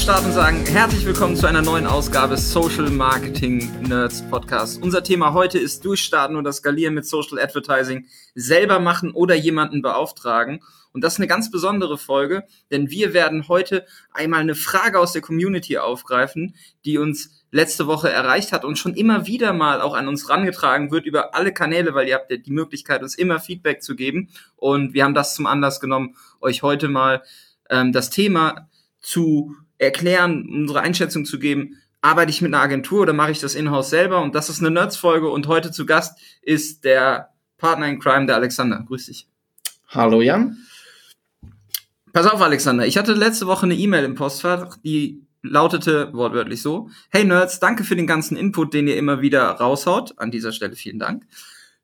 Wir drücken auf Start und sagen herzlich willkommen zu einer neuen Ausgabe Social Marketing Nerds Podcast. Unser Thema heute ist Durchstarten oder Skalieren mit Social Advertising, selber machen oder jemanden beauftragen. Und das ist eine ganz besondere Folge, denn wir werden heute einmal eine Frage aus der Community aufgreifen, die uns letzte Woche erreicht hat und schon immer wieder mal auch an uns rangetragen wird über alle Kanäle, weil ihr habt ja die Möglichkeit, uns immer Feedback zu geben. Und wir haben das zum Anlass genommen, euch heute mal ähm, das Thema zu erklären, unsere Einschätzung zu geben, arbeite ich mit einer Agentur oder mache ich das in-house selber? Und das ist eine Nerds-Folge und heute zu Gast ist der Partner in Crime, der Alexander. Grüß dich. Hallo Jan. Pass auf, Alexander. Ich hatte letzte Woche eine E-Mail im Postfach, die lautete wortwörtlich so. Hey Nerds, danke für den ganzen Input, den ihr immer wieder raushaut. An dieser Stelle vielen Dank.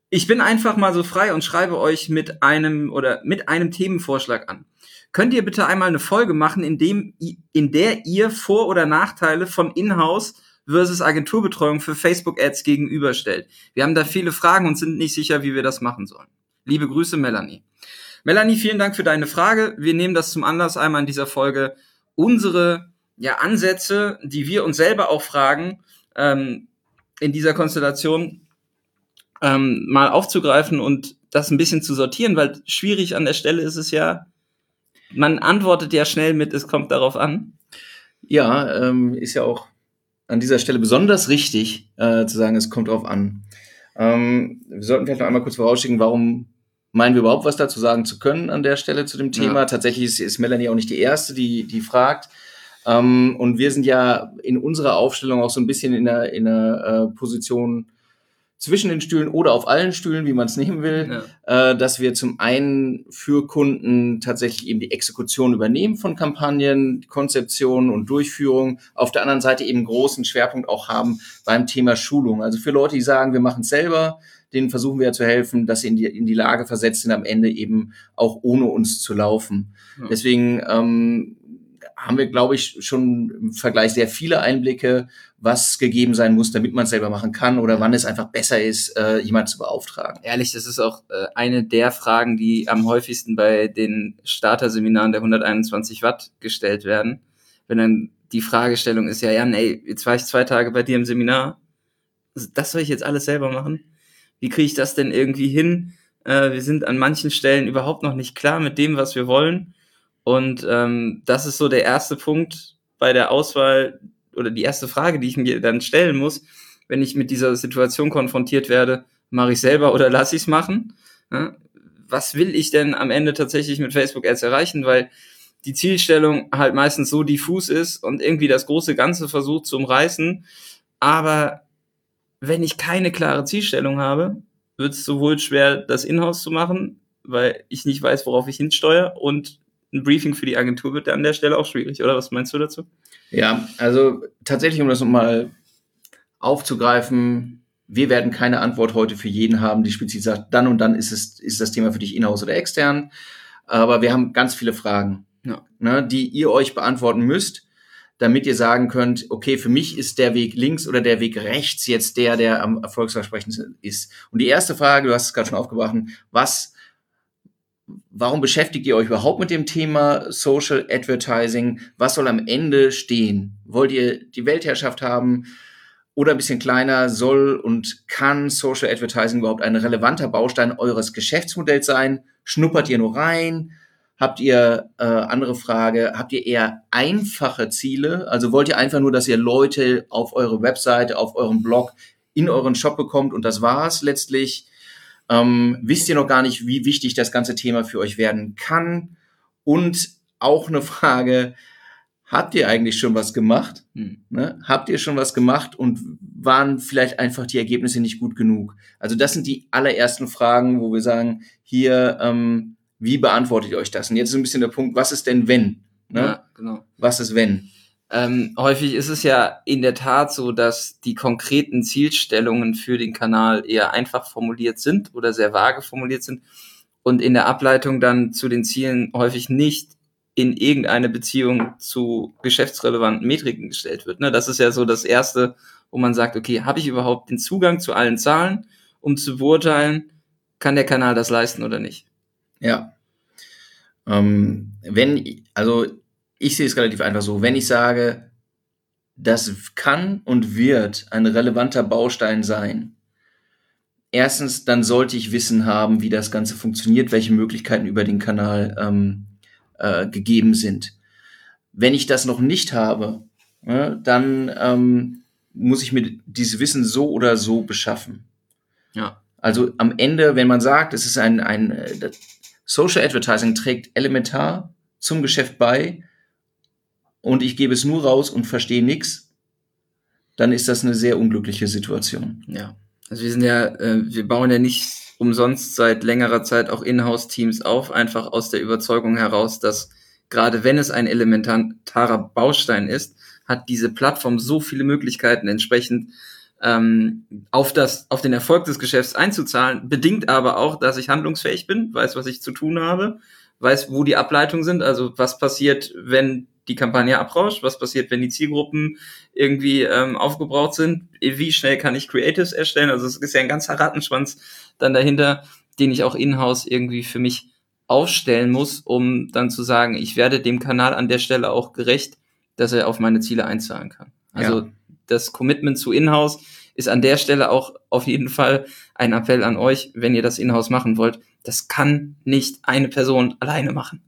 Ich bin einfach mal so frei und schreibe euch mit einem oder mit einem Themenvorschlag an. Könnt ihr bitte einmal eine Folge machen, in, dem, in der ihr Vor- oder Nachteile von Inhouse versus Agenturbetreuung für Facebook-Ads gegenüberstellt? Wir haben da viele Fragen und sind nicht sicher, wie wir das machen sollen. Liebe Grüße, Melanie. Melanie, vielen Dank für deine Frage. Wir nehmen das zum Anlass, einmal in dieser Folge unsere ja, Ansätze, die wir uns selber auch fragen, ähm, in dieser Konstellation ähm, mal aufzugreifen und das ein bisschen zu sortieren, weil schwierig an der Stelle ist es ja, man antwortet ja schnell mit, es kommt darauf an. Ja, ähm, ist ja auch an dieser Stelle besonders richtig äh, zu sagen, es kommt darauf an. Ähm, wir sollten vielleicht noch einmal kurz vorausschicken, warum meinen wir überhaupt was dazu sagen zu können an der Stelle zu dem Thema. Ja. Tatsächlich ist, ist, Melanie auch nicht die Erste, die, die fragt. Ähm, und wir sind ja in unserer Aufstellung auch so ein bisschen in der, in der äh, Position, zwischen den Stühlen oder auf allen Stühlen, wie man es nehmen will, ja. äh, dass wir zum einen für Kunden tatsächlich eben die Exekution übernehmen von Kampagnen, Konzeption und Durchführung, auf der anderen Seite eben großen Schwerpunkt auch haben beim Thema Schulung. Also für Leute, die sagen, wir machen es selber, denen versuchen wir ja zu helfen, dass sie in die, in die Lage versetzt sind, am Ende eben auch ohne uns zu laufen. Ja. Deswegen ähm, haben wir, glaube ich, schon im Vergleich sehr viele Einblicke, was gegeben sein muss, damit man es selber machen kann oder wann es einfach besser ist, äh, jemand zu beauftragen. Ehrlich, das ist auch äh, eine der Fragen, die am häufigsten bei den Starterseminaren der 121 Watt gestellt werden. Wenn dann die Fragestellung ist, ja, Jan, ey, jetzt war ich zwei Tage bei dir im Seminar, das soll ich jetzt alles selber machen? Wie kriege ich das denn irgendwie hin? Äh, wir sind an manchen Stellen überhaupt noch nicht klar mit dem, was wir wollen und ähm, das ist so der erste Punkt bei der Auswahl oder die erste Frage, die ich mir dann stellen muss, wenn ich mit dieser Situation konfrontiert werde, mache ich selber oder lasse ich es machen? Ja? Was will ich denn am Ende tatsächlich mit Facebook Ads erreichen? Weil die Zielstellung halt meistens so diffus ist und irgendwie das große Ganze versucht zu umreißen. Aber wenn ich keine klare Zielstellung habe, wird es sowohl schwer, das Inhouse zu machen, weil ich nicht weiß, worauf ich hinsteuere und ein Briefing für die Agentur wird an der Stelle auch schwierig, oder? Was meinst du dazu? Ja, also tatsächlich, um das nochmal aufzugreifen, wir werden keine Antwort heute für jeden haben, die spezifisch sagt, dann und dann ist es, ist das Thema für dich in-house oder extern. Aber wir haben ganz viele Fragen, ja. ne, die ihr euch beantworten müsst, damit ihr sagen könnt, okay, für mich ist der Weg links oder der Weg rechts jetzt der, der am erfolgsversprechendsten ist. Und die erste Frage, du hast es gerade schon aufgebracht, was warum beschäftigt ihr euch überhaupt mit dem Thema Social Advertising? Was soll am Ende stehen? Wollt ihr die Weltherrschaft haben? Oder ein bisschen kleiner, soll und kann Social Advertising überhaupt ein relevanter Baustein eures Geschäftsmodells sein? Schnuppert ihr nur rein? Habt ihr, äh, andere Frage, habt ihr eher einfache Ziele? Also wollt ihr einfach nur, dass ihr Leute auf eure Webseite, auf eurem Blog, in euren Shop bekommt und das war's letztlich? Ähm, wisst ihr noch gar nicht, wie wichtig das ganze Thema für euch werden kann? Und auch eine Frage, habt ihr eigentlich schon was gemacht? Hm. Ne? Habt ihr schon was gemacht und waren vielleicht einfach die Ergebnisse nicht gut genug? Also das sind die allerersten Fragen, wo wir sagen, hier, ähm, wie beantwortet ihr euch das? Und jetzt ist ein bisschen der Punkt, was ist denn wenn? Ne? Ja, genau. Was ist wenn? Ähm, häufig ist es ja in der Tat so, dass die konkreten Zielstellungen für den Kanal eher einfach formuliert sind oder sehr vage formuliert sind und in der Ableitung dann zu den Zielen häufig nicht in irgendeine Beziehung zu geschäftsrelevanten Metriken gestellt wird. Ne? Das ist ja so das Erste, wo man sagt, okay, habe ich überhaupt den Zugang zu allen Zahlen, um zu beurteilen, kann der Kanal das leisten oder nicht? Ja. Ähm, wenn, also ich sehe es relativ einfach so. Wenn ich sage, das kann und wird ein relevanter Baustein sein, erstens, dann sollte ich Wissen haben, wie das Ganze funktioniert, welche Möglichkeiten über den Kanal ähm, äh, gegeben sind. Wenn ich das noch nicht habe, ja, dann ähm, muss ich mir dieses Wissen so oder so beschaffen. Ja. Also am Ende, wenn man sagt, es ist ein, ein äh, Social Advertising trägt elementar zum Geschäft bei und ich gebe es nur raus und verstehe nichts, dann ist das eine sehr unglückliche Situation. Ja. Also wir sind ja, äh, wir bauen ja nicht umsonst seit längerer Zeit auch Inhouse-Teams auf, einfach aus der Überzeugung heraus, dass gerade wenn es ein elementarer Baustein ist, hat diese Plattform so viele Möglichkeiten entsprechend ähm, auf das, auf den Erfolg des Geschäfts einzuzahlen, bedingt aber auch, dass ich handlungsfähig bin, weiß, was ich zu tun habe, weiß, wo die Ableitungen sind, also was passiert, wenn die Kampagne abrauscht, was passiert, wenn die Zielgruppen irgendwie ähm, aufgebraucht sind, wie schnell kann ich Creatives erstellen, also es ist ja ein ganzer Rattenschwanz dann dahinter, den ich auch in-house irgendwie für mich aufstellen muss, um dann zu sagen, ich werde dem Kanal an der Stelle auch gerecht, dass er auf meine Ziele einzahlen kann. Also ja. das Commitment zu Inhouse ist an der Stelle auch auf jeden Fall ein Appell an euch, wenn ihr das Inhouse machen wollt. Das kann nicht eine Person alleine machen.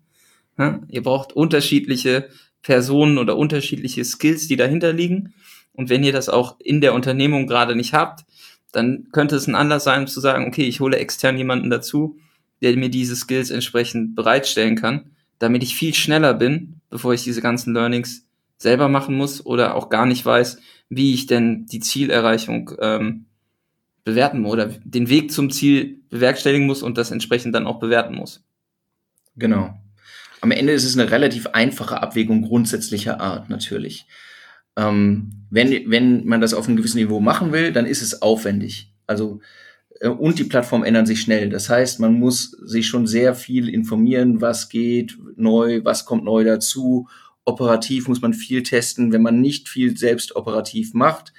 Ihr braucht unterschiedliche Personen oder unterschiedliche Skills, die dahinter liegen. Und wenn ihr das auch in der Unternehmung gerade nicht habt, dann könnte es ein Anlass sein, zu sagen, okay, ich hole extern jemanden dazu, der mir diese Skills entsprechend bereitstellen kann, damit ich viel schneller bin, bevor ich diese ganzen Learnings selber machen muss oder auch gar nicht weiß, wie ich denn die Zielerreichung ähm, bewerten oder den Weg zum Ziel bewerkstelligen muss und das entsprechend dann auch bewerten muss. Genau. Am Ende ist es eine relativ einfache Abwägung grundsätzlicher Art natürlich. Ähm, wenn, wenn man das auf einem gewissen Niveau machen will, dann ist es aufwendig. Also äh, und die Plattformen ändern sich schnell. Das heißt, man muss sich schon sehr viel informieren, was geht neu, was kommt neu dazu. Operativ muss man viel testen. Wenn man nicht viel selbst operativ macht,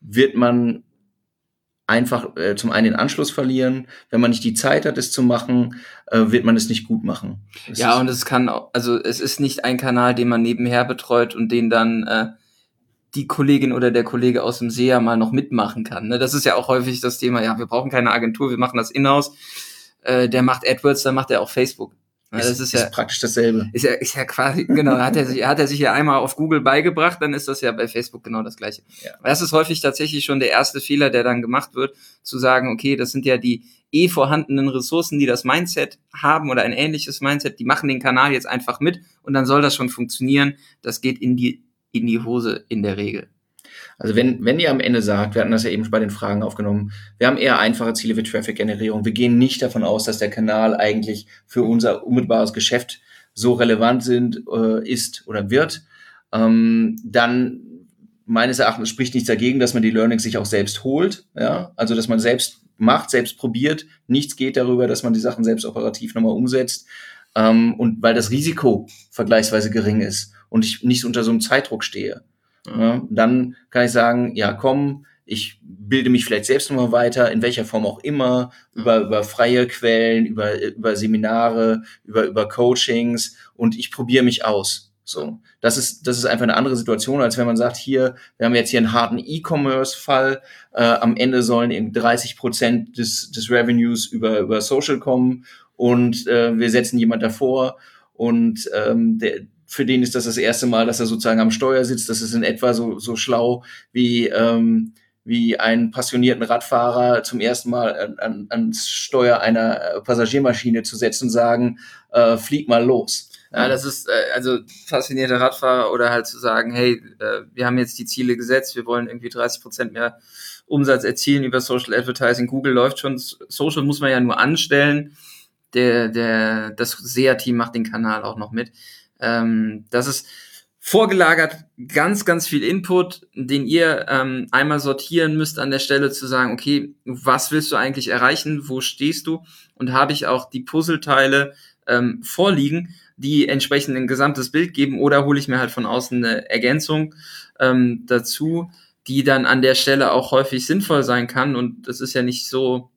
wird man einfach äh, zum einen den Anschluss verlieren. Wenn man nicht die Zeit hat, es zu machen, äh, wird man es nicht gut machen. Das ja, und es kann, also es ist nicht ein Kanal, den man nebenher betreut und den dann äh, die Kollegin oder der Kollege aus dem SEA mal noch mitmachen kann. Ne? Das ist ja auch häufig das Thema, ja, wir brauchen keine Agentur, wir machen das in-house. Äh, der macht AdWords, dann macht er auch Facebook. Ja, das ist, ist, ja praktisch dasselbe. Ist ja, ist ja quasi, genau, hat er, sich, hat er sich ja einmal auf Google beigebracht, dann ist das ja bei Facebook genau das gleiche. Ja. Das ist häufig tatsächlich schon der erste Fehler, der dann gemacht wird, zu sagen, okay, das sind ja die eh vorhandenen Ressourcen, die das Mindset haben oder ein ähnliches Mindset, die machen den Kanal jetzt einfach mit und dann soll das schon funktionieren. Das geht in die, in die Hose in der Regel. Also wenn, wenn ihr am Ende sagt, wir hatten das ja eben bei den Fragen aufgenommen, wir haben eher einfache Ziele für Traffic-Generierung. Wir gehen nicht davon aus, dass der Kanal eigentlich für unser unmittelbares Geschäft so relevant sind, äh, ist oder wird, ähm, dann meines Erachtens spricht nichts dagegen, dass man die Learnings sich auch selbst holt. Ja? Also dass man selbst macht, selbst probiert. Nichts geht darüber, dass man die Sachen selbst operativ nochmal umsetzt. Ähm, und weil das Risiko vergleichsweise gering ist und ich nicht unter so einem Zeitdruck stehe. Ja, dann kann ich sagen, ja, komm, ich bilde mich vielleicht selbst nochmal weiter, in welcher Form auch immer, über, über freie Quellen, über, über Seminare, über, über Coachings und ich probiere mich aus. So, das ist, das ist einfach eine andere Situation, als wenn man sagt, hier, wir haben jetzt hier einen harten E-Commerce-Fall, äh, am Ende sollen eben 30 Prozent des, des Revenues über, über Social kommen und äh, wir setzen jemand davor und ähm, der, für den ist das das erste Mal, dass er sozusagen am Steuer sitzt. Das ist in etwa so, so schlau wie, ähm, wie einen passionierten Radfahrer zum ersten Mal an, an, ans Steuer einer Passagiermaschine zu setzen und sagen, äh, flieg mal los. Ja, das ist äh, also faszinierter Radfahrer oder halt zu sagen, hey, äh, wir haben jetzt die Ziele gesetzt, wir wollen irgendwie 30 Prozent mehr Umsatz erzielen über Social Advertising. Google läuft schon, Social muss man ja nur anstellen. Der, der, das SEA-Team macht den Kanal auch noch mit. Ähm, das ist vorgelagert ganz, ganz viel Input, den ihr ähm, einmal sortieren müsst an der Stelle zu sagen, okay, was willst du eigentlich erreichen, wo stehst du? Und habe ich auch die Puzzleteile ähm, vorliegen, die entsprechend ein gesamtes Bild geben oder hole ich mir halt von außen eine Ergänzung ähm, dazu, die dann an der Stelle auch häufig sinnvoll sein kann. Und das ist ja nicht so,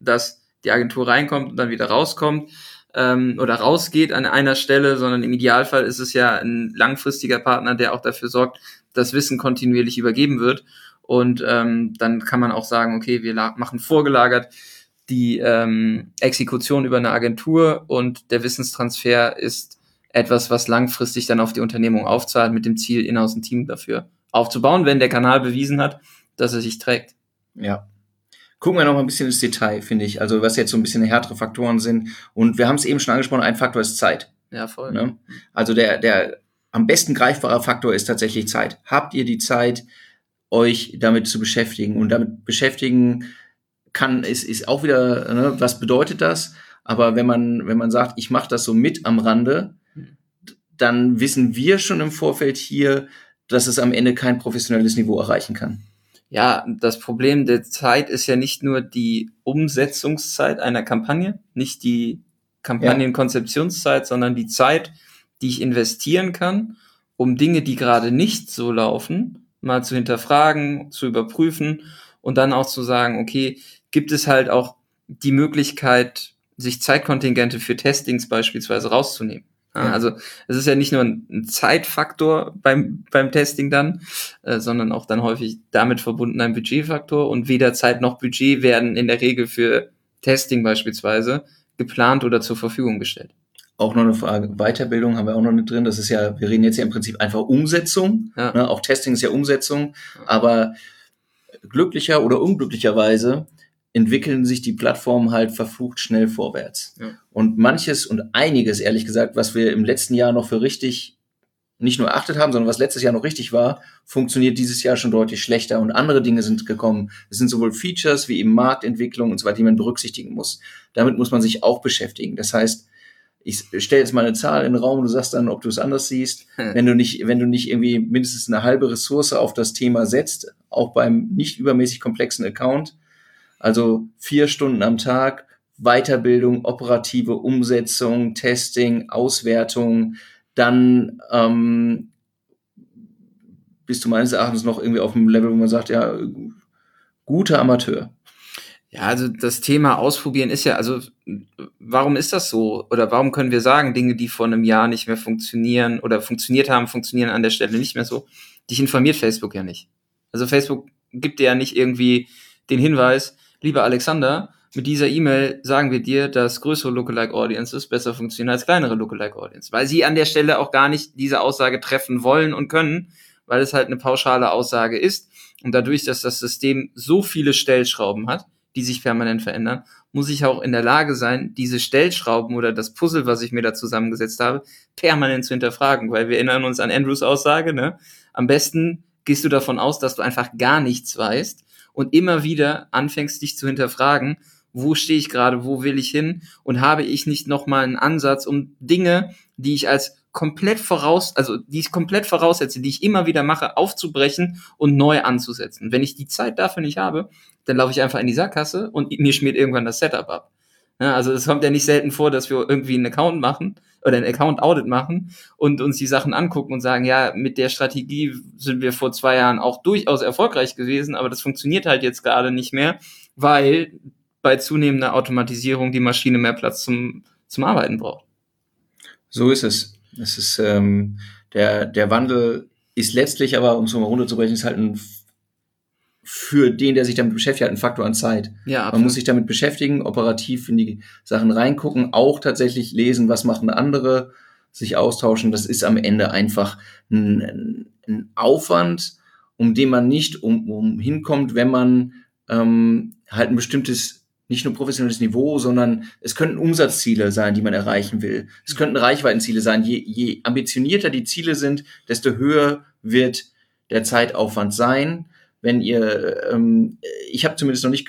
dass die Agentur reinkommt und dann wieder rauskommt, ähm, oder rausgeht an einer Stelle, sondern im Idealfall ist es ja ein langfristiger Partner, der auch dafür sorgt, dass Wissen kontinuierlich übergeben wird. Und ähm, dann kann man auch sagen, okay, wir machen vorgelagert die ähm, Exekution über eine Agentur und der Wissenstransfer ist etwas, was langfristig dann auf die Unternehmung aufzahlt, mit dem Ziel, in-house ein Team dafür aufzubauen, wenn der Kanal bewiesen hat, dass er sich trägt. Ja. Gucken wir noch mal ein bisschen ins Detail, finde ich. Also was jetzt so ein bisschen härtere Faktoren sind. Und wir haben es eben schon angesprochen, ein Faktor ist Zeit. Ja, voll. Ne? Also der, der am besten greifbare Faktor ist tatsächlich Zeit. Habt ihr die Zeit, euch damit zu beschäftigen? Und damit beschäftigen kann, ist, ist auch wieder, ne, was bedeutet das? Aber wenn man, wenn man sagt, ich mache das so mit am Rande, dann wissen wir schon im Vorfeld hier, dass es am Ende kein professionelles Niveau erreichen kann. Ja, das Problem der Zeit ist ja nicht nur die Umsetzungszeit einer Kampagne, nicht die Kampagnenkonzeptionszeit, sondern die Zeit, die ich investieren kann, um Dinge, die gerade nicht so laufen, mal zu hinterfragen, zu überprüfen und dann auch zu sagen, okay, gibt es halt auch die Möglichkeit, sich Zeitkontingente für Testings beispielsweise rauszunehmen. Ja. Also es ist ja nicht nur ein Zeitfaktor beim, beim Testing dann, äh, sondern auch dann häufig damit verbunden ein Budgetfaktor und weder Zeit noch Budget werden in der Regel für Testing beispielsweise geplant oder zur Verfügung gestellt. Auch noch eine Frage, Weiterbildung haben wir auch noch nicht drin. Das ist ja, wir reden jetzt ja im Prinzip einfach Umsetzung. Ja. Ne? Auch Testing ist ja Umsetzung. Aber glücklicher oder unglücklicherweise entwickeln sich die Plattformen halt verflucht schnell vorwärts. Ja. Und manches und einiges, ehrlich gesagt, was wir im letzten Jahr noch für richtig nicht nur erachtet haben, sondern was letztes Jahr noch richtig war, funktioniert dieses Jahr schon deutlich schlechter und andere Dinge sind gekommen. Es sind sowohl Features wie eben Marktentwicklung und so weiter, die man berücksichtigen muss. Damit muss man sich auch beschäftigen. Das heißt, ich stelle jetzt mal eine Zahl in den Raum, du sagst dann, ob du es anders siehst. Hm. Wenn du nicht, wenn du nicht irgendwie mindestens eine halbe Ressource auf das Thema setzt, auch beim nicht übermäßig komplexen Account, also vier Stunden am Tag, Weiterbildung, operative Umsetzung, Testing, Auswertung, dann ähm, bist du meines Erachtens noch irgendwie auf dem Level, wo man sagt, ja, guter Amateur. Ja, also das Thema Ausprobieren ist ja, also warum ist das so? Oder warum können wir sagen, Dinge, die vor einem Jahr nicht mehr funktionieren oder funktioniert haben, funktionieren an der Stelle nicht mehr so? Dich informiert Facebook ja nicht. Also Facebook gibt dir ja nicht irgendwie den Hinweis, lieber Alexander, mit dieser E-Mail sagen wir dir, dass größere Lookalike Audiences besser funktionieren als kleinere Lookalike Audiences, weil sie an der Stelle auch gar nicht diese Aussage treffen wollen und können, weil es halt eine pauschale Aussage ist. Und dadurch, dass das System so viele Stellschrauben hat, die sich permanent verändern, muss ich auch in der Lage sein, diese Stellschrauben oder das Puzzle, was ich mir da zusammengesetzt habe, permanent zu hinterfragen, weil wir erinnern uns an Andrews Aussage, ne? Am besten gehst du davon aus, dass du einfach gar nichts weißt und immer wieder anfängst, dich zu hinterfragen, wo stehe ich gerade, wo will ich hin und habe ich nicht nochmal einen Ansatz, um Dinge, die ich als komplett voraus, also die ich komplett voraussetze, die ich immer wieder mache, aufzubrechen und neu anzusetzen. Wenn ich die Zeit dafür nicht habe, dann laufe ich einfach in die Sackgasse und mir schmiert irgendwann das Setup ab. Ja, also es kommt ja nicht selten vor, dass wir irgendwie einen Account machen oder ein Account Audit machen und uns die Sachen angucken und sagen, ja, mit der Strategie sind wir vor zwei Jahren auch durchaus erfolgreich gewesen, aber das funktioniert halt jetzt gerade nicht mehr, weil bei zunehmender Automatisierung die Maschine mehr Platz zum, zum Arbeiten braucht. So ist es. Es ist ähm, der, der Wandel ist letztlich aber, um es mal runterzubrechen, ist halt ein für den, der sich damit beschäftigt, hat ein Faktor an Zeit. Ja, absolut. Man muss sich damit beschäftigen, operativ in die Sachen reingucken, auch tatsächlich lesen, was machen andere, sich austauschen. Das ist am Ende einfach ein, ein Aufwand, um den man nicht um, um hinkommt, wenn man ähm, halt ein bestimmtes nicht nur professionelles Niveau, sondern es könnten Umsatzziele sein, die man erreichen will. Es könnten Reichweitenziele sein. Je, je ambitionierter die Ziele sind, desto höher wird der Zeitaufwand sein wenn ihr, ähm, ich habe zumindest noch nicht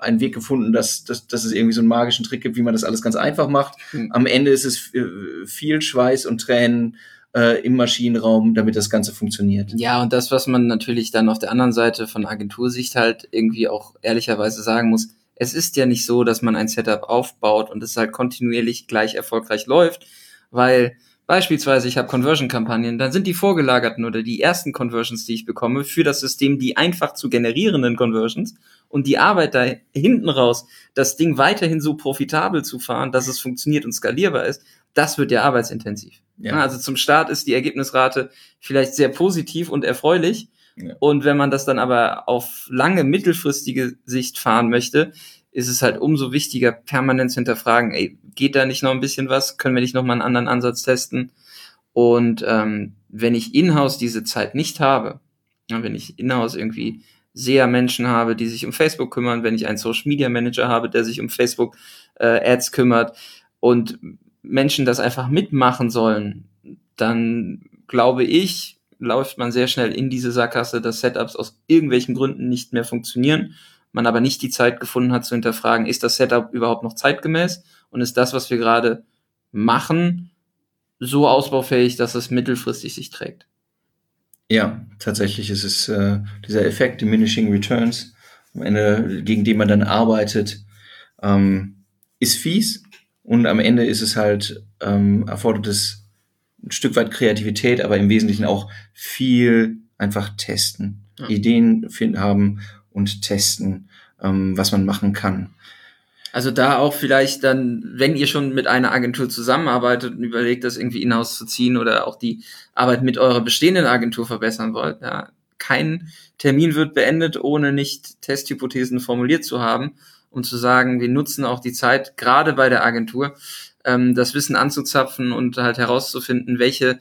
einen Weg gefunden, dass, dass, dass es irgendwie so einen magischen Trick gibt, wie man das alles ganz einfach macht. Mhm. Am Ende ist es äh, viel Schweiß und Tränen äh, im Maschinenraum, damit das Ganze funktioniert. Ja, und das, was man natürlich dann auf der anderen Seite von Agentursicht halt irgendwie auch ehrlicherweise sagen muss, es ist ja nicht so, dass man ein Setup aufbaut und es halt kontinuierlich gleich erfolgreich läuft, weil Beispielsweise, ich habe Conversion-Kampagnen, dann sind die vorgelagerten oder die ersten Conversions, die ich bekomme, für das System die einfach zu generierenden Conversions und die Arbeit da hinten raus, das Ding weiterhin so profitabel zu fahren, dass es funktioniert und skalierbar ist, das wird ja arbeitsintensiv. Ja. Also zum Start ist die Ergebnisrate vielleicht sehr positiv und erfreulich. Ja. Und wenn man das dann aber auf lange, mittelfristige Sicht fahren möchte, ist es halt umso wichtiger, permanent zu hinterfragen, ey, geht da nicht noch ein bisschen was? Können wir nicht noch mal einen anderen Ansatz testen? Und ähm, wenn ich in-house diese Zeit nicht habe, ja, wenn ich in-house irgendwie sehr Menschen habe, die sich um Facebook kümmern, wenn ich einen Social Media Manager habe, der sich um Facebook äh, Ads kümmert und Menschen das einfach mitmachen sollen, dann glaube ich, läuft man sehr schnell in diese Sackgasse, dass Setups aus irgendwelchen Gründen nicht mehr funktionieren man aber nicht die Zeit gefunden hat zu hinterfragen, ist das Setup überhaupt noch zeitgemäß und ist das, was wir gerade machen, so ausbaufähig, dass es mittelfristig sich trägt. Ja, tatsächlich ist es äh, dieser Effekt Diminishing Returns, am Ende, gegen den man dann arbeitet, ähm, ist fies und am Ende ist es halt, ähm, erfordert es ein Stück weit Kreativität, aber im Wesentlichen auch viel einfach testen, ja. Ideen finden haben und testen, ähm, was man machen kann. Also da auch vielleicht dann, wenn ihr schon mit einer Agentur zusammenarbeitet und überlegt, das irgendwie hinauszuziehen oder auch die Arbeit mit eurer bestehenden Agentur verbessern wollt, ja, kein Termin wird beendet, ohne nicht Testhypothesen formuliert zu haben und zu sagen, wir nutzen auch die Zeit, gerade bei der Agentur, ähm, das Wissen anzuzapfen und halt herauszufinden, welche,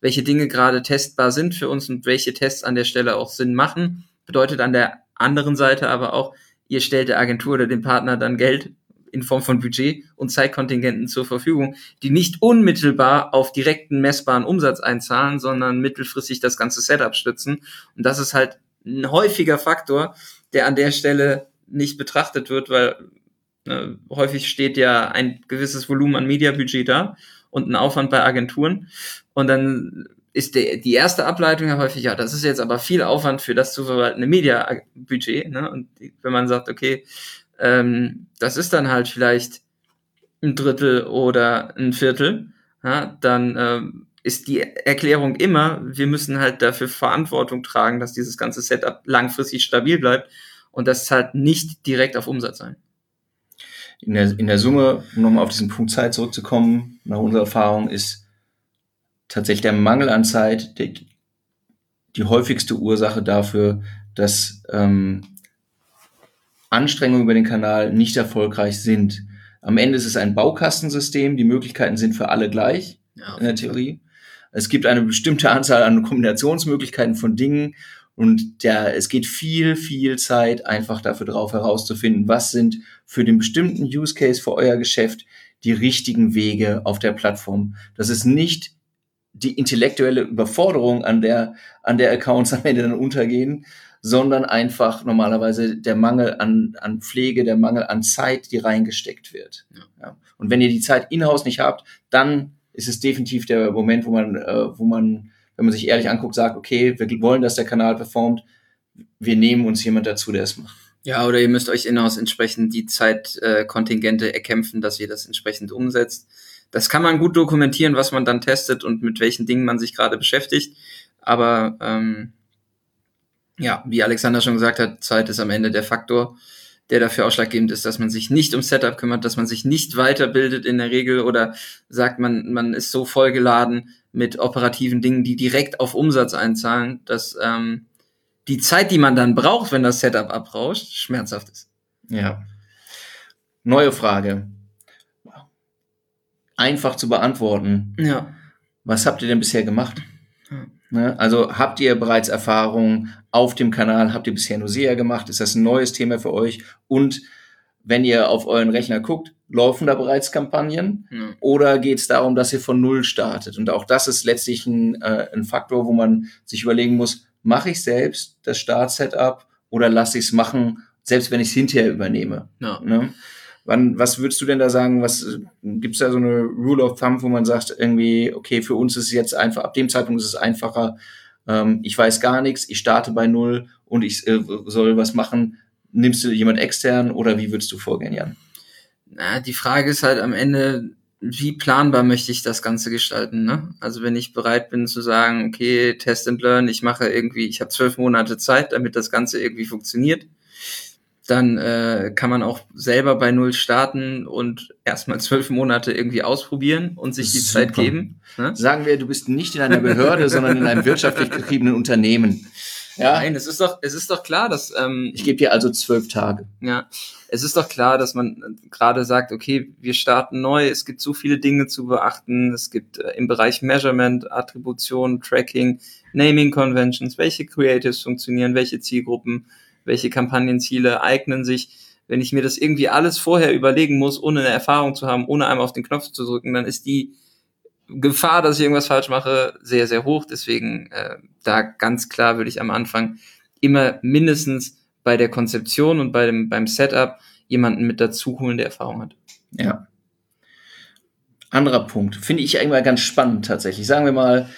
welche Dinge gerade testbar sind für uns und welche Tests an der Stelle auch Sinn machen. Bedeutet an der anderen Seite aber auch, ihr stellt der Agentur oder dem Partner dann Geld in Form von Budget und Zeitkontingenten zur Verfügung, die nicht unmittelbar auf direkten messbaren Umsatz einzahlen, sondern mittelfristig das ganze Setup stützen. Und das ist halt ein häufiger Faktor, der an der Stelle nicht betrachtet wird, weil äh, häufig steht ja ein gewisses Volumen an Mediabudget da und ein Aufwand bei Agenturen. Und dann ist der, die erste Ableitung ja häufig, ja, das ist jetzt aber viel Aufwand für das zu verwaltende Media-Budget. Ne? Und wenn man sagt, okay, ähm, das ist dann halt vielleicht ein Drittel oder ein Viertel, ja, dann ähm, ist die Erklärung immer, wir müssen halt dafür Verantwortung tragen, dass dieses ganze Setup langfristig stabil bleibt und das halt nicht direkt auf Umsatz sein. In der, in der Summe, um nochmal auf diesen Punkt Zeit zurückzukommen, nach unserer Erfahrung ist tatsächlich der Mangel an Zeit die, die häufigste Ursache dafür, dass ähm, Anstrengungen über den Kanal nicht erfolgreich sind. Am Ende ist es ein Baukastensystem, die Möglichkeiten sind für alle gleich ja, in der Theorie. Es gibt eine bestimmte Anzahl an Kombinationsmöglichkeiten von Dingen und der, es geht viel, viel Zeit einfach dafür drauf herauszufinden, was sind für den bestimmten Use Case für euer Geschäft die richtigen Wege auf der Plattform. Das ist nicht die intellektuelle Überforderung an der, an der Accounts am Ende dann untergehen, sondern einfach normalerweise der Mangel an, an Pflege, der Mangel an Zeit, die reingesteckt wird. Ja. ja. Und wenn ihr die Zeit in-house nicht habt, dann ist es definitiv der Moment, wo man, äh, wo man, wenn man sich ehrlich anguckt, sagt, okay, wir wollen, dass der Kanal performt, wir nehmen uns jemand dazu, der es macht. Ja, oder ihr müsst euch in-house entsprechend die Zeitkontingente äh, erkämpfen, dass ihr das entsprechend umsetzt das kann man gut dokumentieren, was man dann testet und mit welchen Dingen man sich gerade beschäftigt. Aber ähm, ja, wie Alexander schon gesagt hat, Zeit ist am Ende der Faktor, der dafür ausschlaggebend ist, dass man sich nicht um Setup kümmert, dass man sich nicht weiterbildet in der Regel oder sagt, man, man ist so vollgeladen mit operativen Dingen, die direkt auf Umsatz einzahlen, dass ähm, die Zeit, die man dann braucht, wenn das Setup abrauscht, schmerzhaft ist. Ja. Neue Frage einfach zu beantworten. Ja. Was habt ihr denn bisher gemacht? Ja. Ne? Also habt ihr bereits Erfahrungen auf dem Kanal? Habt ihr bisher nur SEA gemacht? Ist das ein neues Thema für euch? Und wenn ihr auf euren Rechner guckt, laufen da bereits Kampagnen? Ja. Oder geht es darum, dass ihr von Null startet? Und auch das ist letztlich ein, äh, ein Faktor, wo man sich überlegen muss, mache ich selbst das Start-Setup oder lasse ich es machen, selbst wenn ich es hinterher übernehme? Ja. Ne? Wann, was würdest du denn da sagen? Was gibt's da so eine Rule of Thumb, wo man sagt, irgendwie, okay, für uns ist es jetzt einfach, ab dem Zeitpunkt ist es einfacher, ähm, ich weiß gar nichts, ich starte bei null und ich äh, soll was machen. Nimmst du jemand extern oder wie würdest du vorgehen, Jan? Na, die Frage ist halt am Ende, wie planbar möchte ich das Ganze gestalten? Ne? Also wenn ich bereit bin zu sagen, okay, Test and Learn, ich mache irgendwie, ich habe zwölf Monate Zeit, damit das Ganze irgendwie funktioniert, dann äh, kann man auch selber bei Null starten und erstmal zwölf Monate irgendwie ausprobieren und sich die Super. Zeit geben. Ne? Sagen wir, du bist nicht in einer Behörde, sondern in einem wirtschaftlich betriebenen Unternehmen. Ja. Nein, es ist doch, es ist doch klar, dass ähm, ich gebe dir also zwölf Tage. Ja, es ist doch klar, dass man gerade sagt, okay, wir starten neu. Es gibt so viele Dinge zu beachten. Es gibt äh, im Bereich Measurement, Attribution, Tracking, Naming Conventions, welche Creatives funktionieren, welche Zielgruppen, welche Kampagnenziele eignen sich. Wenn ich mir das irgendwie alles vorher überlegen muss, ohne eine Erfahrung zu haben, ohne einmal auf den Knopf zu drücken, dann ist die Gefahr, dass ich irgendwas falsch mache, sehr, sehr hoch. Deswegen äh, da ganz klar würde ich am Anfang immer mindestens bei der Konzeption und bei dem, beim Setup jemanden mit dazu holen, der Erfahrung hat. Ja. Anderer Punkt. Finde ich eigentlich ganz spannend tatsächlich. Sagen wir mal,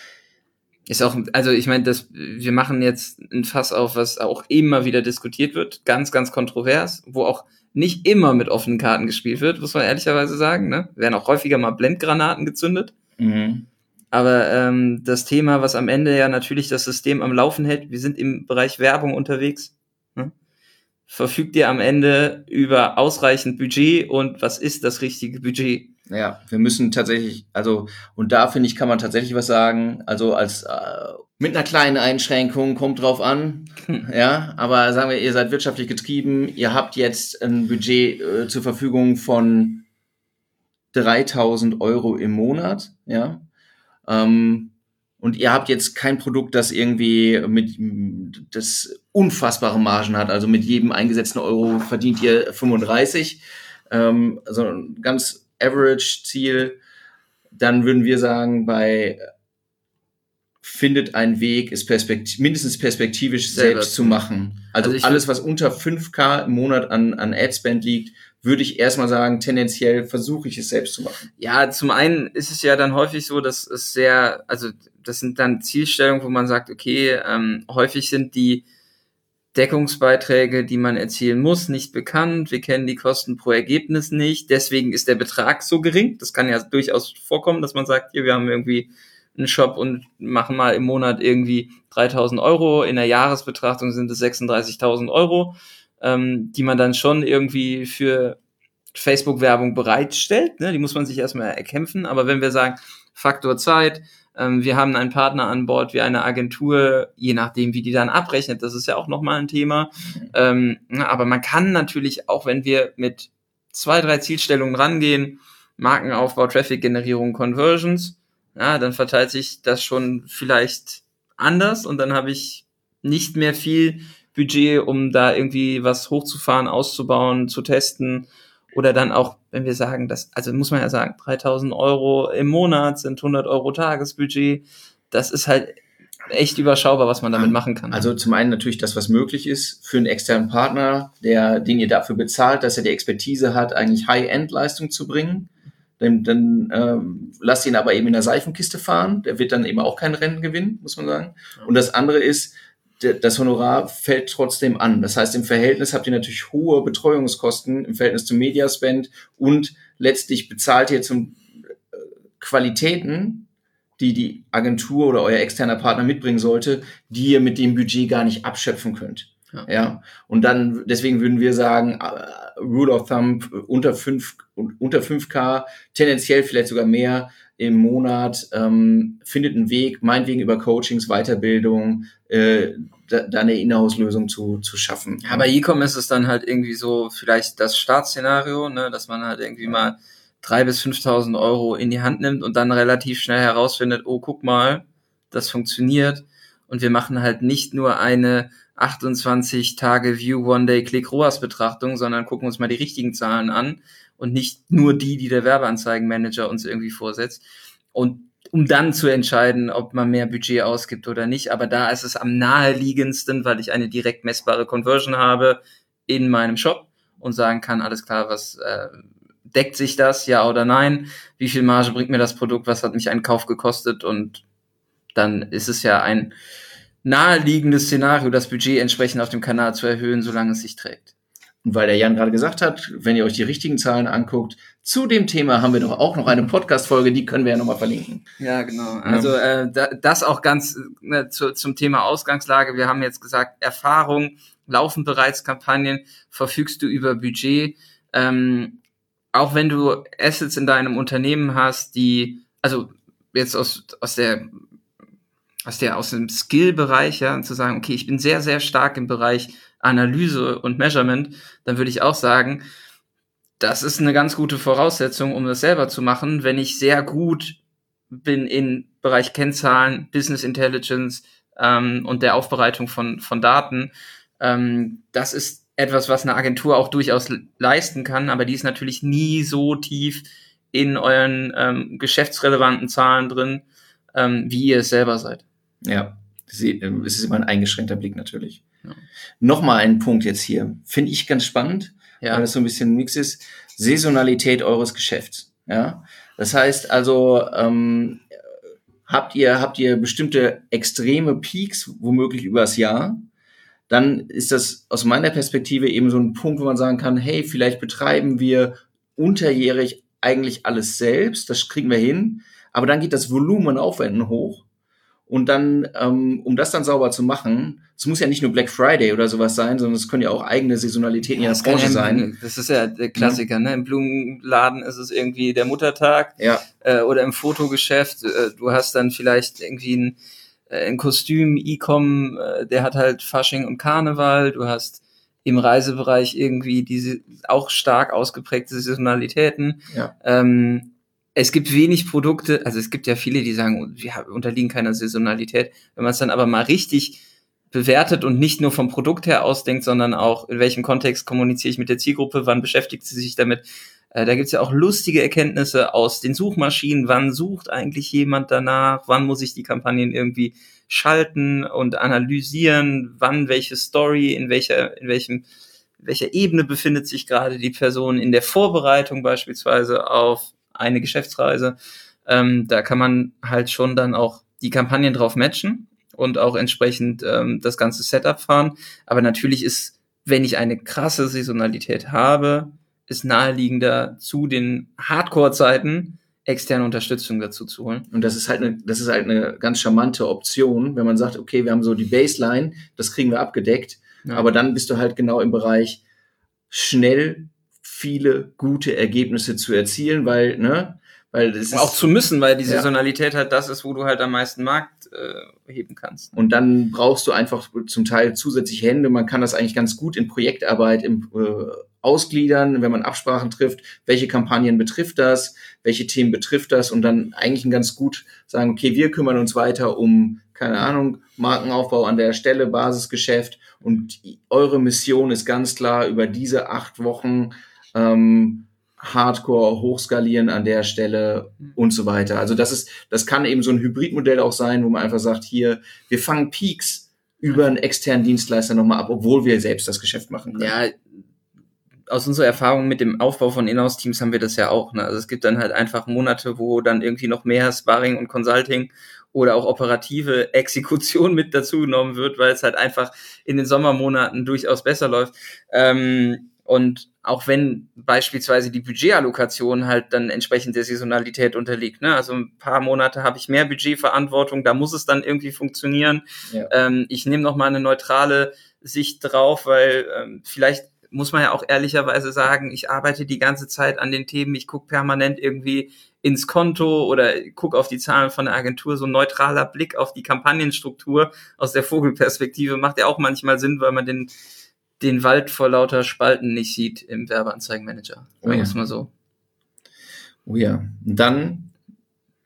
ist auch, also ich meine, das, wir machen jetzt ein Fass auf, was auch immer wieder diskutiert wird, ganz, ganz kontrovers, wo auch nicht immer mit offenen Karten gespielt wird, muss man ehrlicherweise sagen. Ne? Werden auch häufiger mal Blendgranaten gezündet. Mhm. Aber ähm, das Thema, was am Ende ja natürlich das System am Laufen hält, wir sind im Bereich Werbung unterwegs. Ne? Verfügt ihr am Ende über ausreichend Budget und was ist das richtige Budget? Ja, wir müssen tatsächlich, also, und da finde ich, kann man tatsächlich was sagen. Also als äh, mit einer kleinen Einschränkung, kommt drauf an. Ja, aber sagen wir, ihr seid wirtschaftlich getrieben, ihr habt jetzt ein Budget äh, zur Verfügung von 3000 Euro im Monat, ja. Ähm, und ihr habt jetzt kein Produkt, das irgendwie mit das unfassbare Margen hat. Also mit jedem eingesetzten Euro verdient ihr 35. Ähm, also ganz average Ziel. Dann würden wir sagen, bei findet einen Weg, es perspektiv mindestens perspektivisch Selber. selbst zu machen. Also, also alles, was unter 5K im Monat an, an Adspend liegt, würde ich erstmal sagen, tendenziell versuche ich es selbst zu machen. Ja, zum einen ist es ja dann häufig so, dass es sehr, also das sind dann Zielstellungen, wo man sagt, okay, ähm, häufig sind die Deckungsbeiträge, die man erzielen muss, nicht bekannt. Wir kennen die Kosten pro Ergebnis nicht. Deswegen ist der Betrag so gering. Das kann ja durchaus vorkommen, dass man sagt, hier, wir haben irgendwie einen Shop und machen mal im Monat irgendwie 3000 Euro. In der Jahresbetrachtung sind es 36.000 Euro, ähm, die man dann schon irgendwie für Facebook-Werbung bereitstellt. Ne? Die muss man sich erstmal erkämpfen. Aber wenn wir sagen, Faktor Zeit, wir haben einen Partner an Bord wie eine Agentur, je nachdem, wie die dann abrechnet, das ist ja auch nochmal ein Thema. Ähm, aber man kann natürlich, auch wenn wir mit zwei, drei Zielstellungen rangehen, Markenaufbau, Traffic-Generierung, Conversions, ja, dann verteilt sich das schon vielleicht anders und dann habe ich nicht mehr viel Budget, um da irgendwie was hochzufahren, auszubauen, zu testen oder dann auch, wenn wir sagen, das, also muss man ja sagen, 3000 Euro im Monat sind 100 Euro Tagesbudget. Das ist halt echt überschaubar, was man damit machen kann. Also zum einen natürlich das, was möglich ist für einen externen Partner, der, den ihr dafür bezahlt, dass er die Expertise hat, eigentlich High-End-Leistung zu bringen. Dann, dann ähm, lasst ihn aber eben in der Seifenkiste fahren. Der wird dann eben auch kein Rennen gewinnen, muss man sagen. Und das andere ist, das Honorar fällt trotzdem an. Das heißt, im Verhältnis habt ihr natürlich hohe Betreuungskosten im Verhältnis zum Mediaspend und letztlich bezahlt ihr zum äh, Qualitäten, die die Agentur oder euer externer Partner mitbringen sollte, die ihr mit dem Budget gar nicht abschöpfen könnt. Ja. ja. Und dann, deswegen würden wir sagen, uh, Rule of Thumb unter fünf unter 5K, tendenziell vielleicht sogar mehr im Monat, ähm, findet einen Weg, meinetwegen über Coachings, Weiterbildung, äh, da, eine Inhouse-Lösung zu, zu schaffen. Ja, bei E-Com ist es dann halt irgendwie so vielleicht das Startszenario, ne, dass man halt irgendwie mal drei bis 5.000 Euro in die Hand nimmt und dann relativ schnell herausfindet, oh, guck mal, das funktioniert. Und wir machen halt nicht nur eine 28 Tage View One Day Click ROAS Betrachtung, sondern gucken uns mal die richtigen Zahlen an und nicht nur die, die der Werbeanzeigenmanager uns irgendwie vorsetzt. Und um dann zu entscheiden, ob man mehr Budget ausgibt oder nicht. Aber da ist es am naheliegendsten, weil ich eine direkt messbare Conversion habe in meinem Shop und sagen kann, alles klar, was äh, deckt sich das, ja oder nein? Wie viel Marge bringt mir das Produkt? Was hat mich ein Kauf gekostet? Und dann ist es ja ein naheliegendes Szenario, das Budget entsprechend auf dem Kanal zu erhöhen, solange es sich trägt. Und weil der Jan gerade gesagt hat, wenn ihr euch die richtigen Zahlen anguckt, Zu dem Thema haben wir doch auch noch eine Podcast-Folge, die können wir ja nochmal verlinken. Ja, genau. Also äh, das auch ganz ne, zu, zum Thema Ausgangslage. Wir haben jetzt gesagt, Erfahrung, laufen bereits Kampagnen, verfügst du über Budget. Ähm, auch wenn du Assets in deinem Unternehmen hast, die, also jetzt aus, aus der aus der aus dem Skill-Bereich, ja, und zu sagen, okay, ich bin sehr, sehr stark im Bereich Analyse und Measurement, dann würde ich auch sagen, das ist eine ganz gute Voraussetzung, um das selber zu machen, wenn ich sehr gut bin im Bereich Kennzahlen, Business Intelligence ähm, und der Aufbereitung von, von Daten. Ähm, das ist etwas, was eine Agentur auch durchaus leisten kann, aber die ist natürlich nie so tief in euren ähm, geschäftsrelevanten Zahlen drin, ähm, wie ihr es selber seid. Ja, es ist immer ein eingeschränkter Blick natürlich. Ja. Nochmal ein Punkt jetzt hier. Finde ich ganz spannend, ja. das so ein bisschen ein Mix ist. Saisonalität eures Geschäfts. Ja, das heißt also, ähm, habt ihr, habt ihr bestimmte extreme Peaks, womöglich übers Jahr? Dann ist das aus meiner Perspektive eben so ein Punkt, wo man sagen kann, hey, vielleicht betreiben wir unterjährig eigentlich alles selbst, das kriegen wir hin, aber dann geht das Volumen Aufwenden hoch und dann, ähm, um das dann sauber zu machen, es muss ja nicht nur Black Friday oder sowas sein, sondern es können ja auch eigene Saisonalitäten ja, in der Branche sein. Das ist ja der Klassiker, mhm. ne? Im Blumenladen ist es irgendwie der Muttertag ja. äh, oder im Fotogeschäft. Äh, du hast dann vielleicht irgendwie ein, äh, ein Kostüm, E-Com, äh, der hat halt Fasching und Karneval. Du hast im Reisebereich irgendwie diese auch stark ausgeprägte Saisonalitäten. Ja. Ähm, es gibt wenig Produkte, also es gibt ja viele, die sagen, wir unterliegen keiner Saisonalität. Wenn man es dann aber mal richtig bewertet und nicht nur vom Produkt her ausdenkt, sondern auch in welchem Kontext kommuniziere ich mit der Zielgruppe, wann beschäftigt sie sich damit. Äh, da gibt's ja auch lustige Erkenntnisse aus den Suchmaschinen, wann sucht eigentlich jemand danach, wann muss ich die Kampagnen irgendwie schalten und analysieren, wann welche Story, in welcher, in welchem, welcher Ebene befindet sich gerade die Person in der Vorbereitung beispielsweise auf eine Geschäftsreise. Ähm, da kann man halt schon dann auch die Kampagnen drauf matchen und auch entsprechend ähm, das ganze Setup fahren. Aber natürlich ist, wenn ich eine krasse Saisonalität habe, ist naheliegender zu den Hardcore-Zeiten externe Unterstützung dazu zu holen. Und das ist halt eine, das ist halt eine ganz charmante Option, wenn man sagt, okay, wir haben so die Baseline, das kriegen wir abgedeckt, ja. aber dann bist du halt genau im Bereich schnell viele gute Ergebnisse zu erzielen, weil, ne, weil das ist, auch zu müssen, weil die Saisonalität ja. halt das ist, wo du halt am meisten Markt äh, heben kannst. Und dann brauchst du einfach zum Teil zusätzliche Hände. Man kann das eigentlich ganz gut in Projektarbeit im, äh, ausgliedern, wenn man Absprachen trifft, welche Kampagnen betrifft das, welche Themen betrifft das und dann eigentlich ganz gut sagen, okay, wir kümmern uns weiter um, keine Ahnung, Markenaufbau an der Stelle, Basisgeschäft und eure Mission ist ganz klar über diese acht Wochen ähm, Hardcore hochskalieren an der Stelle und so weiter. Also das ist, das kann eben so ein Hybridmodell auch sein, wo man einfach sagt, hier, wir fangen Peaks über einen externen Dienstleister nochmal ab, obwohl wir selbst das Geschäft machen können. Ja, aus unserer Erfahrung mit dem Aufbau von Inhouse-Teams haben wir das ja auch. Ne? Also es gibt dann halt einfach Monate, wo dann irgendwie noch mehr Sparring und Consulting oder auch operative Exekution mit dazu genommen wird, weil es halt einfach in den Sommermonaten durchaus besser läuft. Ähm, und auch wenn beispielsweise die Budgetallokation halt dann entsprechend der Saisonalität unterliegt. Ne? Also ein paar Monate habe ich mehr Budgetverantwortung, da muss es dann irgendwie funktionieren. Ja. Ähm, ich nehme noch mal eine neutrale Sicht drauf, weil ähm, vielleicht muss man ja auch ehrlicherweise sagen, ich arbeite die ganze Zeit an den Themen, ich gucke permanent irgendwie ins Konto oder gucke auf die Zahlen von der Agentur. So ein neutraler Blick auf die Kampagnenstruktur aus der Vogelperspektive macht ja auch manchmal Sinn, weil man den den Wald vor lauter Spalten nicht sieht im Werbeanzeigenmanager. Oh ja. mal so. Oh ja. Und dann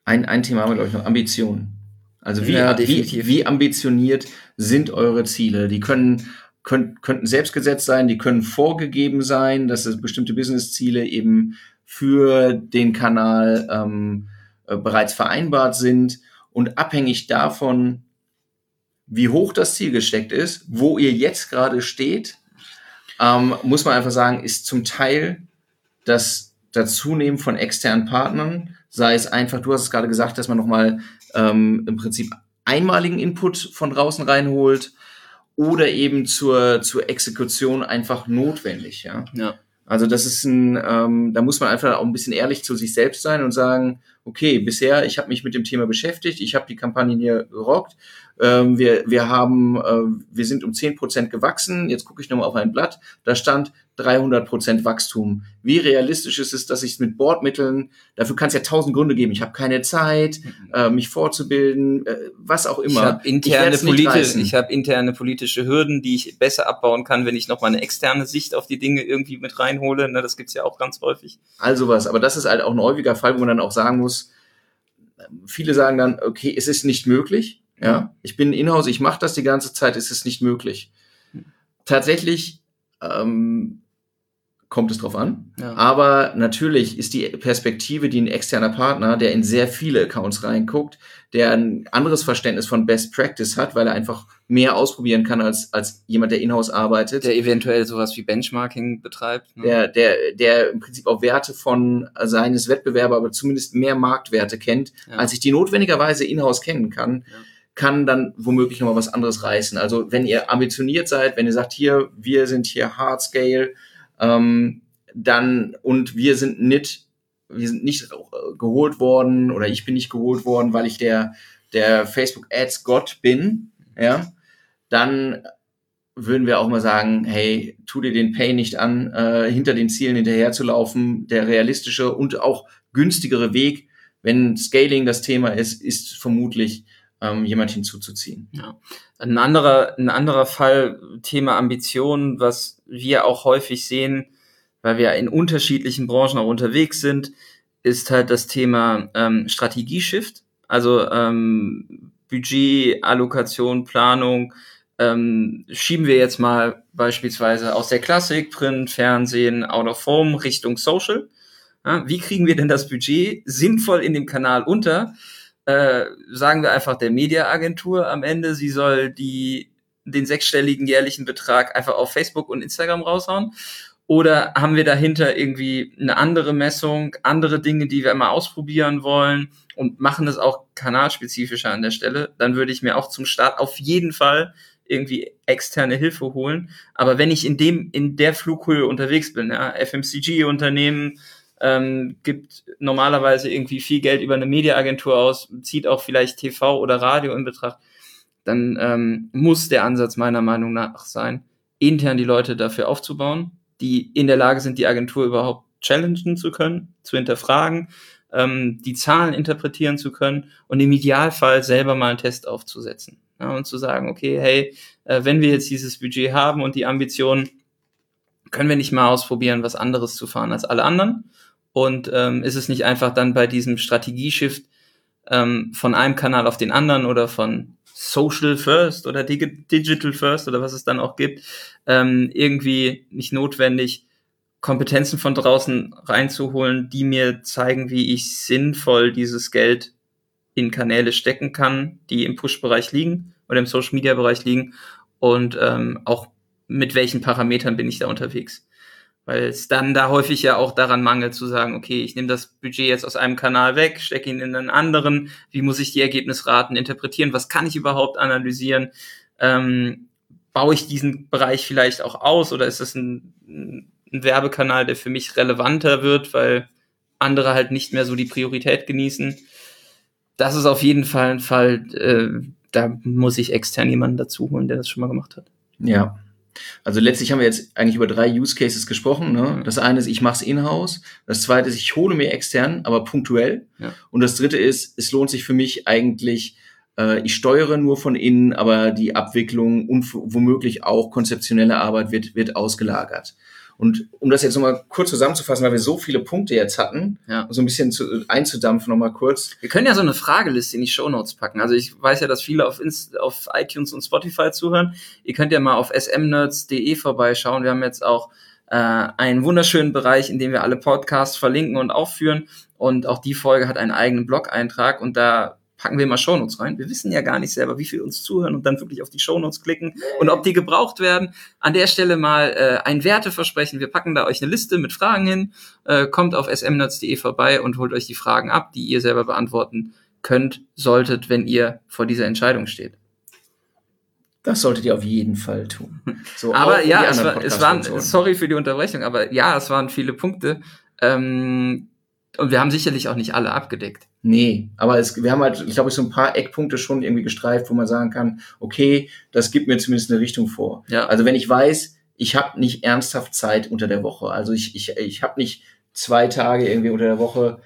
ein, ein Thema haben wir, glaube ich, noch Ambitionen. Also wie, ja, wie, wie ambitioniert sind eure Ziele? Die können, können, könnten selbst gesetzt sein, die können vorgegeben sein, dass es bestimmte Business-Ziele eben für den Kanal ähm, äh, bereits vereinbart sind. Und abhängig davon, wie hoch das Ziel gesteckt ist, wo ihr jetzt gerade steht, ähm, muss man einfach sagen, ist zum Teil das Dazunehmen von externen Partnern, sei es einfach, du hast es gerade gesagt, dass man nochmal ähm, im Prinzip einmaligen Input von draußen reinholt oder eben zur, zur Exekution einfach notwendig, ja. ja. Also das ist ein, ähm, da muss man einfach auch ein bisschen ehrlich zu sich selbst sein und sagen, okay, bisher, ich habe mich mit dem Thema beschäftigt, ich habe die Kampagnen hier gerockt, ähm, wir, wir haben, äh, wir sind um zehn Prozent gewachsen, jetzt gucke ich nochmal auf ein Blatt, da stand 300 Prozent Wachstum. Wie realistisch ist es, dass ich es mit Bordmitteln, dafür kann es ja tausend Gründe geben, ich habe keine Zeit, mhm. äh, mich fortzubilden, äh, was auch immer. Ich habe interne, ich politische, ich hab interne politische Hürden, die ich besser abbauen kann, wenn ich noch mal eine externe Sicht auf die Dinge irgendwie mit reinhole. Ne, das gibt's ja auch ganz häufig. Also was, aber das ist halt auch ein häufiger Fall, wo man dann auch sagen muss, viele sagen dann, okay, es ist nicht möglich. Ja, ich bin in-house, ich mache das die ganze Zeit, es ist nicht möglich. Tatsächlich ähm, kommt es drauf an. Ja. Aber natürlich ist die Perspektive, die ein externer Partner, der in sehr viele Accounts reinguckt, der ein anderes Verständnis von Best Practice hat, weil er einfach mehr ausprobieren kann als, als jemand, der in-house arbeitet. Der eventuell sowas wie Benchmarking betreibt. Ne? Der, der, der im Prinzip auch Werte von seines Wettbewerbers, aber zumindest mehr Marktwerte kennt, ja. als ich die notwendigerweise in-house kennen kann. Ja kann dann womöglich nochmal was anderes reißen. Also wenn ihr ambitioniert seid, wenn ihr sagt, hier, wir sind hier Hard Scale, ähm, dann und wir sind nicht, wir sind nicht geholt worden oder ich bin nicht geholt worden, weil ich der der Facebook Ads Gott bin, ja, dann würden wir auch mal sagen, hey, tu dir den Pay nicht an, äh, hinter den Zielen hinterher zu laufen. Der realistische und auch günstigere Weg, wenn Scaling das Thema ist, ist vermutlich ähm, jemand hinzuzuziehen. Ja. Ein anderer, ein anderer Fall, Thema Ambition, was wir auch häufig sehen, weil wir in unterschiedlichen Branchen auch unterwegs sind, ist halt das Thema ähm, Strategieshift. Also ähm, Budget, Allokation, Planung, ähm, schieben wir jetzt mal beispielsweise aus der Klassik, Print, Fernsehen, Out of Home Richtung Social. Ja, wie kriegen wir denn das Budget sinnvoll in dem Kanal unter? Äh, sagen wir einfach der Mediaagentur am Ende, sie soll die, den sechsstelligen jährlichen Betrag einfach auf Facebook und Instagram raushauen? Oder haben wir dahinter irgendwie eine andere Messung, andere Dinge, die wir mal ausprobieren wollen und machen das auch kanalspezifischer an der Stelle? Dann würde ich mir auch zum Start auf jeden Fall irgendwie externe Hilfe holen. Aber wenn ich in dem, in der Flughöhe unterwegs bin, ja, FMCG-Unternehmen, ähm, gibt normalerweise irgendwie viel Geld über eine Mediaagentur aus, zieht auch vielleicht TV oder Radio in Betracht, dann ähm, muss der Ansatz meiner Meinung nach sein, intern die Leute dafür aufzubauen, die in der Lage sind, die Agentur überhaupt challengen zu können, zu hinterfragen, ähm, die Zahlen interpretieren zu können und im Idealfall selber mal einen Test aufzusetzen. Ja, und zu sagen, okay, hey, äh, wenn wir jetzt dieses Budget haben und die Ambitionen, können wir nicht mal ausprobieren, was anderes zu fahren als alle anderen? Und ähm, ist es nicht einfach dann bei diesem Strategieshift ähm, von einem Kanal auf den anderen oder von Social First oder Digital First oder was es dann auch gibt, ähm, irgendwie nicht notwendig, Kompetenzen von draußen reinzuholen, die mir zeigen, wie ich sinnvoll dieses Geld in Kanäle stecken kann, die im Push-Bereich liegen oder im Social-Media-Bereich liegen und ähm, auch mit welchen Parametern bin ich da unterwegs weil es dann da häufig ja auch daran mangelt zu sagen, okay, ich nehme das Budget jetzt aus einem Kanal weg, stecke ihn in einen anderen, wie muss ich die Ergebnisraten interpretieren, was kann ich überhaupt analysieren, ähm, baue ich diesen Bereich vielleicht auch aus oder ist das ein, ein Werbekanal, der für mich relevanter wird, weil andere halt nicht mehr so die Priorität genießen. Das ist auf jeden Fall ein Fall, äh, da muss ich extern jemanden dazu holen, der das schon mal gemacht hat. Ja, also letztlich haben wir jetzt eigentlich über drei Use Cases gesprochen. Ne? Das eine ist, ich mache es in-house. Das zweite ist, ich hole mir extern, aber punktuell. Ja. Und das dritte ist, es lohnt sich für mich eigentlich, äh, ich steuere nur von innen, aber die Abwicklung und womöglich auch konzeptionelle Arbeit wird, wird ausgelagert. Und um das jetzt nochmal kurz zusammenzufassen, weil wir so viele Punkte jetzt hatten, ja. so ein bisschen zu, einzudampfen nochmal kurz. Wir können ja so eine Frageliste in die Show Notes packen. Also ich weiß ja, dass viele auf, Inst auf iTunes und Spotify zuhören. Ihr könnt ja mal auf smnerds.de vorbeischauen. Wir haben jetzt auch äh, einen wunderschönen Bereich, in dem wir alle Podcasts verlinken und aufführen. Und auch die Folge hat einen eigenen Blog-Eintrag und da packen wir mal Shownotes rein. Wir wissen ja gar nicht selber, wie viel uns zuhören und dann wirklich auf die Shownotes klicken und ob die gebraucht werden. An der Stelle mal äh, ein Werteversprechen. Wir packen da euch eine Liste mit Fragen hin. Äh, kommt auf smnuts.de vorbei und holt euch die Fragen ab, die ihr selber beantworten könnt, solltet, wenn ihr vor dieser Entscheidung steht. Das solltet ihr auf jeden Fall tun. So, aber ja, es, war, es waren, sorry für die Unterbrechung, aber ja, es waren viele Punkte. Ähm, und wir haben sicherlich auch nicht alle abgedeckt. Nee, aber es, wir haben halt, ich glaube, so ein paar Eckpunkte schon irgendwie gestreift, wo man sagen kann, okay, das gibt mir zumindest eine Richtung vor. Ja. Also wenn ich weiß, ich habe nicht ernsthaft Zeit unter der Woche, also ich, ich, ich habe nicht zwei Tage irgendwie unter der Woche,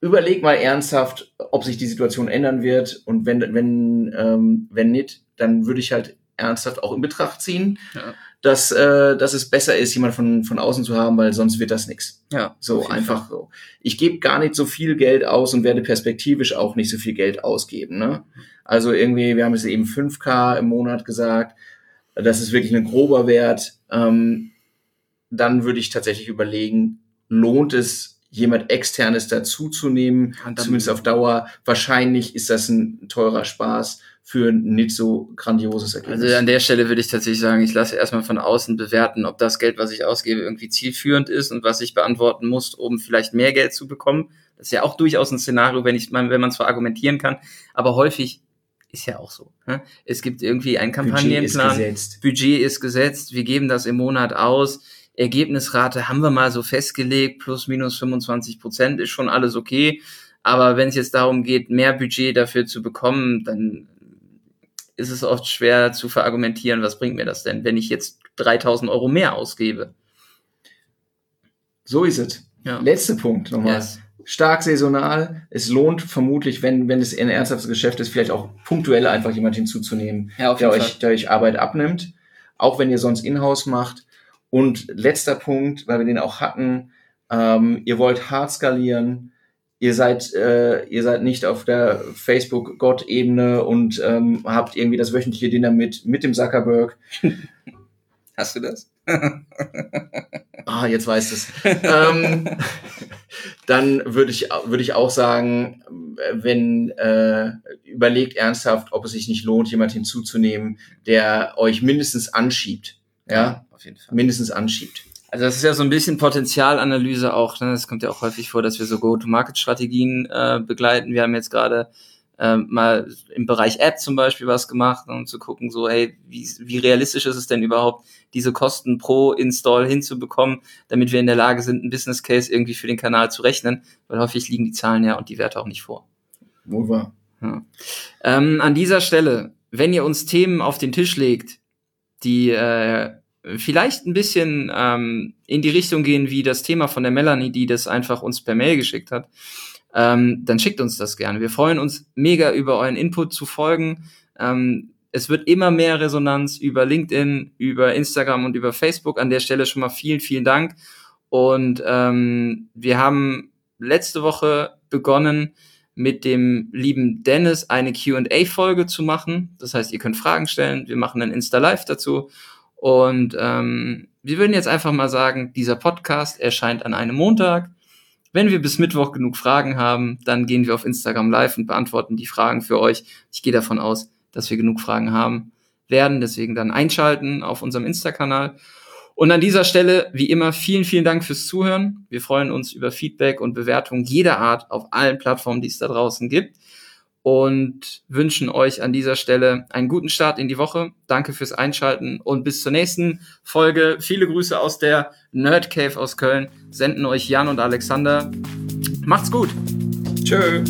überleg mal ernsthaft, ob sich die Situation ändern wird und wenn, wenn, ähm, wenn nicht, dann würde ich halt ernsthaft auch in Betracht ziehen, ja. Dass, äh, dass es besser ist, jemand von, von außen zu haben, weil sonst wird das nichts. Ja, so einfach Fall. so. Ich gebe gar nicht so viel Geld aus und werde perspektivisch auch nicht so viel Geld ausgeben. Ne? Also irgendwie, wir haben es eben 5K im Monat gesagt, das ist wirklich ein grober Wert. Ähm, dann würde ich tatsächlich überlegen, lohnt es, jemand externes dazuzunehmen, zumindest auf Dauer. Wahrscheinlich ist das ein teurer Spaß für ein nicht so grandioses Ergebnis. Also an der Stelle würde ich tatsächlich sagen, ich lasse erstmal von außen bewerten, ob das Geld, was ich ausgebe, irgendwie zielführend ist und was ich beantworten muss, um vielleicht mehr Geld zu bekommen. Das ist ja auch durchaus ein Szenario, wenn ich, wenn man zwar argumentieren kann, aber häufig ist ja auch so. Ne? Es gibt irgendwie einen Kampagnenplan, Budget ist, Budget ist gesetzt, wir geben das im Monat aus. Ergebnisrate haben wir mal so festgelegt, plus minus 25 Prozent ist schon alles okay. Aber wenn es jetzt darum geht, mehr Budget dafür zu bekommen, dann ist es oft schwer zu verargumentieren, was bringt mir das denn, wenn ich jetzt 3000 Euro mehr ausgebe. So ist es. Ja. Letzter Punkt nochmal. Yes. Stark saisonal. Es lohnt vermutlich, wenn, wenn es ein ernsthaftes Geschäft ist, vielleicht auch punktuell einfach jemand hinzuzunehmen, ja, der, euch, der euch Arbeit abnimmt. Auch wenn ihr sonst Inhouse macht. Und letzter Punkt, weil wir den auch hatten, ähm, ihr wollt hart skalieren, ihr seid, äh, ihr seid nicht auf der Facebook-Gott-Ebene und ähm, habt irgendwie das wöchentliche Dinner mit, mit dem Zuckerberg. Hast du das? ah, jetzt weißt es. ähm, dann würde ich, würde ich auch sagen, wenn äh, überlegt ernsthaft, ob es sich nicht lohnt, jemand hinzuzunehmen, der euch mindestens anschiebt. Ja, ja auf jeden Fall. Mindestens anschiebt. Also das ist ja so ein bisschen Potenzialanalyse auch. Ne? Das kommt ja auch häufig vor, dass wir so Go-to-Market-Strategien äh, begleiten. Wir haben jetzt gerade äh, mal im Bereich App zum Beispiel was gemacht, um zu gucken, so, hey, wie, wie realistisch ist es denn überhaupt, diese Kosten pro Install hinzubekommen, damit wir in der Lage sind, ein Business Case irgendwie für den Kanal zu rechnen, weil häufig liegen die Zahlen ja und die Werte auch nicht vor. Wohl wahr. Ja. Ähm, an dieser Stelle, wenn ihr uns Themen auf den Tisch legt, die äh, vielleicht ein bisschen ähm, in die Richtung gehen wie das Thema von der Melanie, die das einfach uns per Mail geschickt hat, ähm, dann schickt uns das gerne. Wir freuen uns mega über euren Input zu folgen. Ähm, es wird immer mehr Resonanz über LinkedIn, über Instagram und über Facebook. An der Stelle schon mal vielen, vielen Dank. Und ähm, wir haben letzte Woche begonnen, mit dem lieben Dennis eine QA-Folge zu machen. Das heißt, ihr könnt Fragen stellen. Wir machen ein Insta-Live dazu. Und ähm, wir würden jetzt einfach mal sagen, dieser Podcast erscheint an einem Montag. Wenn wir bis Mittwoch genug Fragen haben, dann gehen wir auf Instagram live und beantworten die Fragen für euch. Ich gehe davon aus, dass wir genug Fragen haben werden. Deswegen dann einschalten auf unserem Insta-Kanal. Und an dieser Stelle, wie immer, vielen, vielen Dank fürs Zuhören. Wir freuen uns über Feedback und Bewertung jeder Art auf allen Plattformen, die es da draußen gibt und wünschen euch an dieser Stelle einen guten Start in die Woche. Danke fürs Einschalten und bis zur nächsten Folge. Viele Grüße aus der Nerd Cave aus Köln. Senden euch Jan und Alexander. Macht's gut. Tschö.